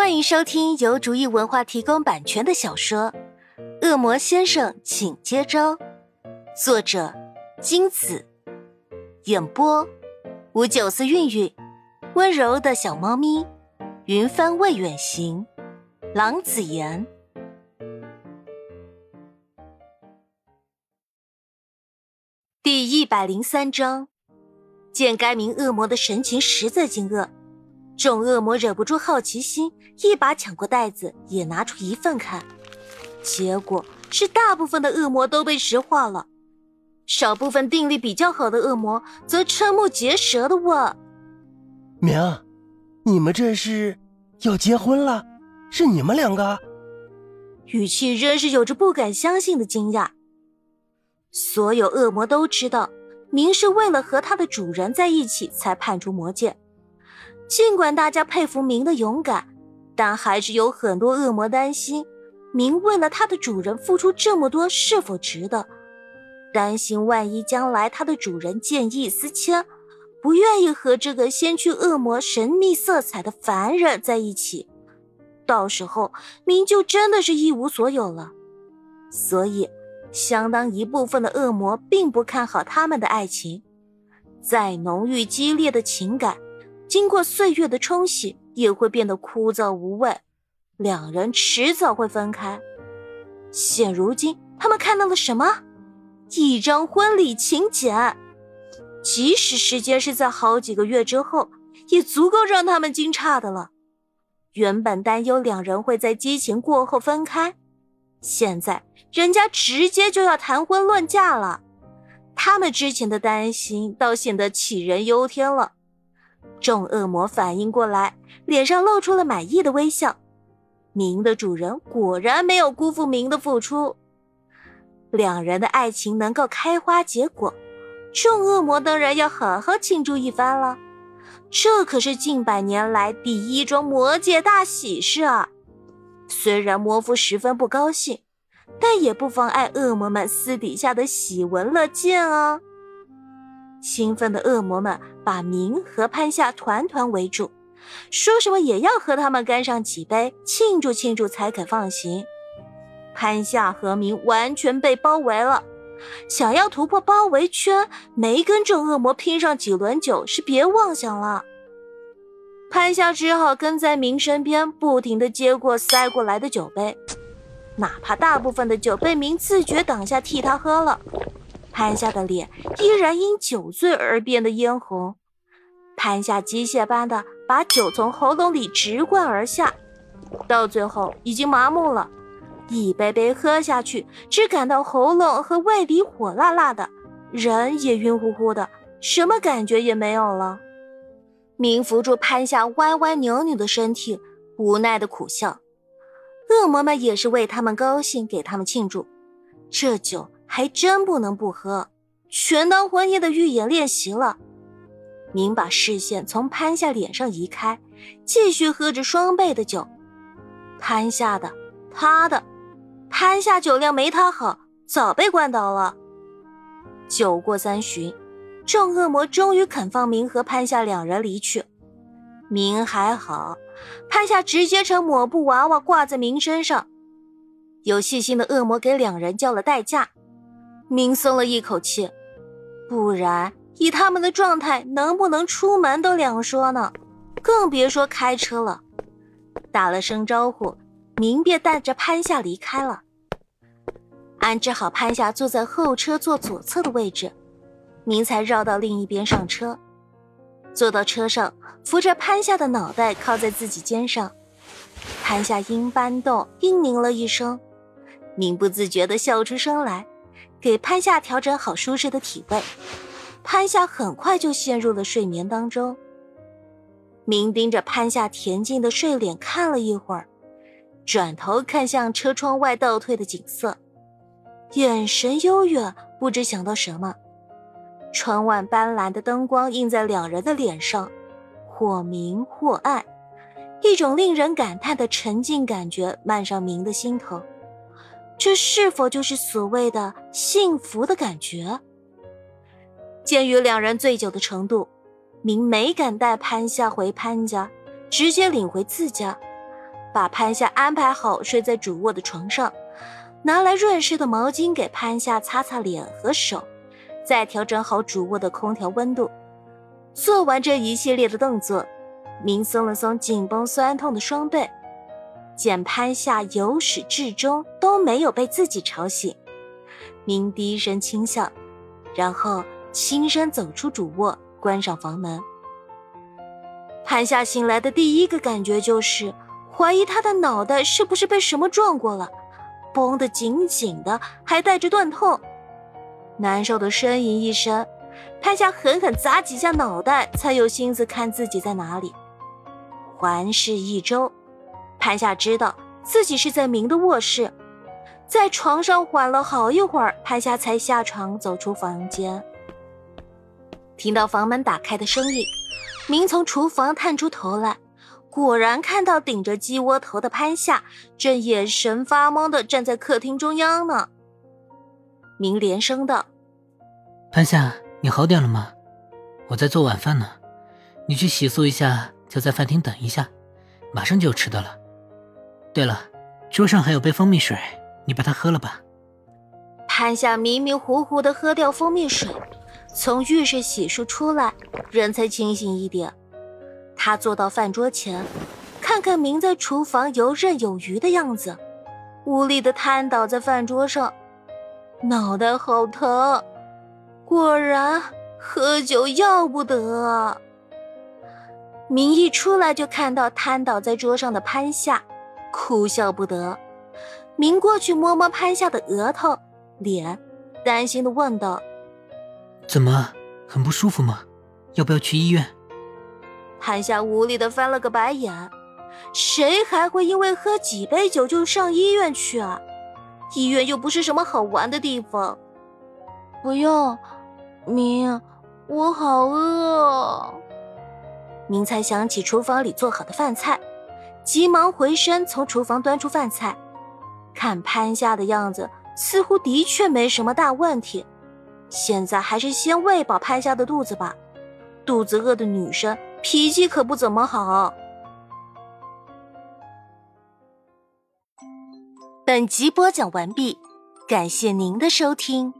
欢迎收听由竹意文化提供版权的小说《恶魔先生，请接招》，作者金子，演播五九四韵韵，温柔的小猫咪，云帆未远行，郎子言。第一百零三章，见该名恶魔的神情实在惊愕。众恶魔忍不住好奇心，一把抢过袋子，也拿出一份看。结果是大部分的恶魔都被石化了，少部分定力比较好的恶魔则瞠目结舌的问：“明，你们这是要结婚了？是你们两个？”语气仍是有着不敢相信的惊讶。所有恶魔都知道，明是为了和他的主人在一起才叛出魔界。尽管大家佩服明的勇敢，但还是有很多恶魔担心明为了他的主人付出这么多是否值得，担心万一将来他的主人见异思迁，不愿意和这个先驱恶魔神秘色彩的凡人在一起，到时候明就真的是一无所有了。所以，相当一部分的恶魔并不看好他们的爱情，再浓郁激烈的情感。经过岁月的冲洗，也会变得枯燥无味，两人迟早会分开。现如今，他们看到了什么？一张婚礼请柬，即使时间是在好几个月之后，也足够让他们惊诧的了。原本担忧两人会在激情过后分开，现在人家直接就要谈婚论嫁了，他们之前的担心倒显得杞人忧天了。众恶魔反应过来，脸上露出了满意的微笑。明的主人果然没有辜负明的付出，两人的爱情能够开花结果，众恶魔当然要好好庆祝一番了。这可是近百年来第一桩魔界大喜事啊！虽然魔夫十分不高兴，但也不妨碍恶魔们私底下的喜闻乐见啊。兴奋的恶魔们把明和潘夏团团围住，说什么也要和他们干上几杯，庆祝庆祝才肯放行。潘夏和明完全被包围了，想要突破包围圈，没跟这恶魔拼上几轮酒是别妄想了。潘夏只好跟在明身边，不停地接过塞过来的酒杯，哪怕大部分的酒被明自觉挡下替他喝了。潘夏的脸依然因酒醉而变得嫣红，潘夏机械般的把酒从喉咙里直灌而下，到最后已经麻木了，一杯杯喝下去，只感到喉咙和胃里火辣辣的，人也晕乎乎的，什么感觉也没有了。明扶住潘夏歪歪扭扭的身体，无奈的苦笑。恶魔们也是为他们高兴，给他们庆祝，这酒。还真不能不喝，全当婚宴的预演练习了。明把视线从潘夏脸上移开，继续喝着双倍的酒。潘夏的，他的，潘夏酒量没他好，早被灌倒了。酒过三巡，众恶魔终于肯放明和潘夏两人离去。明还好，潘夏直接成抹布娃娃挂在明身上。有细心的恶魔给两人叫了代驾。明松了一口气，不然以他们的状态，能不能出门都两说呢，更别说开车了。打了声招呼，明便带着潘夏离开了。安置好潘夏坐在后车座左侧的位置，明才绕到另一边上车，坐到车上，扶着潘夏的脑袋靠在自己肩上。潘夏因搬动，应咛了一声，明不自觉地笑出声来。给潘夏调整好舒适的体位，潘夏很快就陷入了睡眠当中。明盯着潘夏恬静的睡脸看了一会儿，转头看向车窗外倒退的景色，眼神悠远，不知想到什么。窗外斑斓的灯光映在两人的脸上，或明或暗，一种令人感叹的沉静感觉漫上明的心头。这是否就是所谓的幸福的感觉？鉴于两人醉酒的程度，明没敢带潘夏回潘家，直接领回自家，把潘夏安排好睡在主卧的床上，拿来润湿的毛巾给潘夏擦擦脸和手，再调整好主卧的空调温度。做完这一系列的动作，明松了松紧绷酸痛的双背，见潘夏由始至终都没有被自己吵醒，明低声轻笑，然后轻声走出主卧，关上房门。潘夏醒来的第一个感觉就是怀疑他的脑袋是不是被什么撞过了，绷得紧紧的，还带着钝痛，难受的呻吟一声。潘夏狠狠砸几下脑袋，才有心思看自己在哪里。环视一周，潘夏知道自己是在明的卧室，在床上缓了好一会儿，潘夏才下床走出房间。听到房门打开的声音。明从厨房探出头来，果然看到顶着鸡窝头的潘夏正眼神发懵的站在客厅中央呢。明连声道：“潘夏，你好点了吗？我在做晚饭呢，你去洗漱一下，就在饭厅等一下，马上就有吃的了。对了，桌上还有杯蜂蜜水，你把它喝了吧。”潘夏迷迷糊糊的喝掉蜂蜜水。从浴室洗漱出来，人才清醒一点。他坐到饭桌前，看看明在厨房游刃有余的样子，无力的瘫倒在饭桌上，脑袋好疼。果然，喝酒要不得。明一出来就看到瘫倒在桌上的潘夏，哭笑不得。明过去摸摸潘夏的额头、脸，担心的问道。怎么，很不舒服吗？要不要去医院？潘夏无力的翻了个白眼，谁还会因为喝几杯酒就上医院去啊？医院又不是什么好玩的地方。不用，明，我好饿。明才想起厨房里做好的饭菜，急忙回身从厨房端出饭菜，看潘夏的样子，似乎的确没什么大问题。现在还是先喂饱潘夏的肚子吧，肚子饿的女生脾气可不怎么好。本集播讲完毕，感谢您的收听。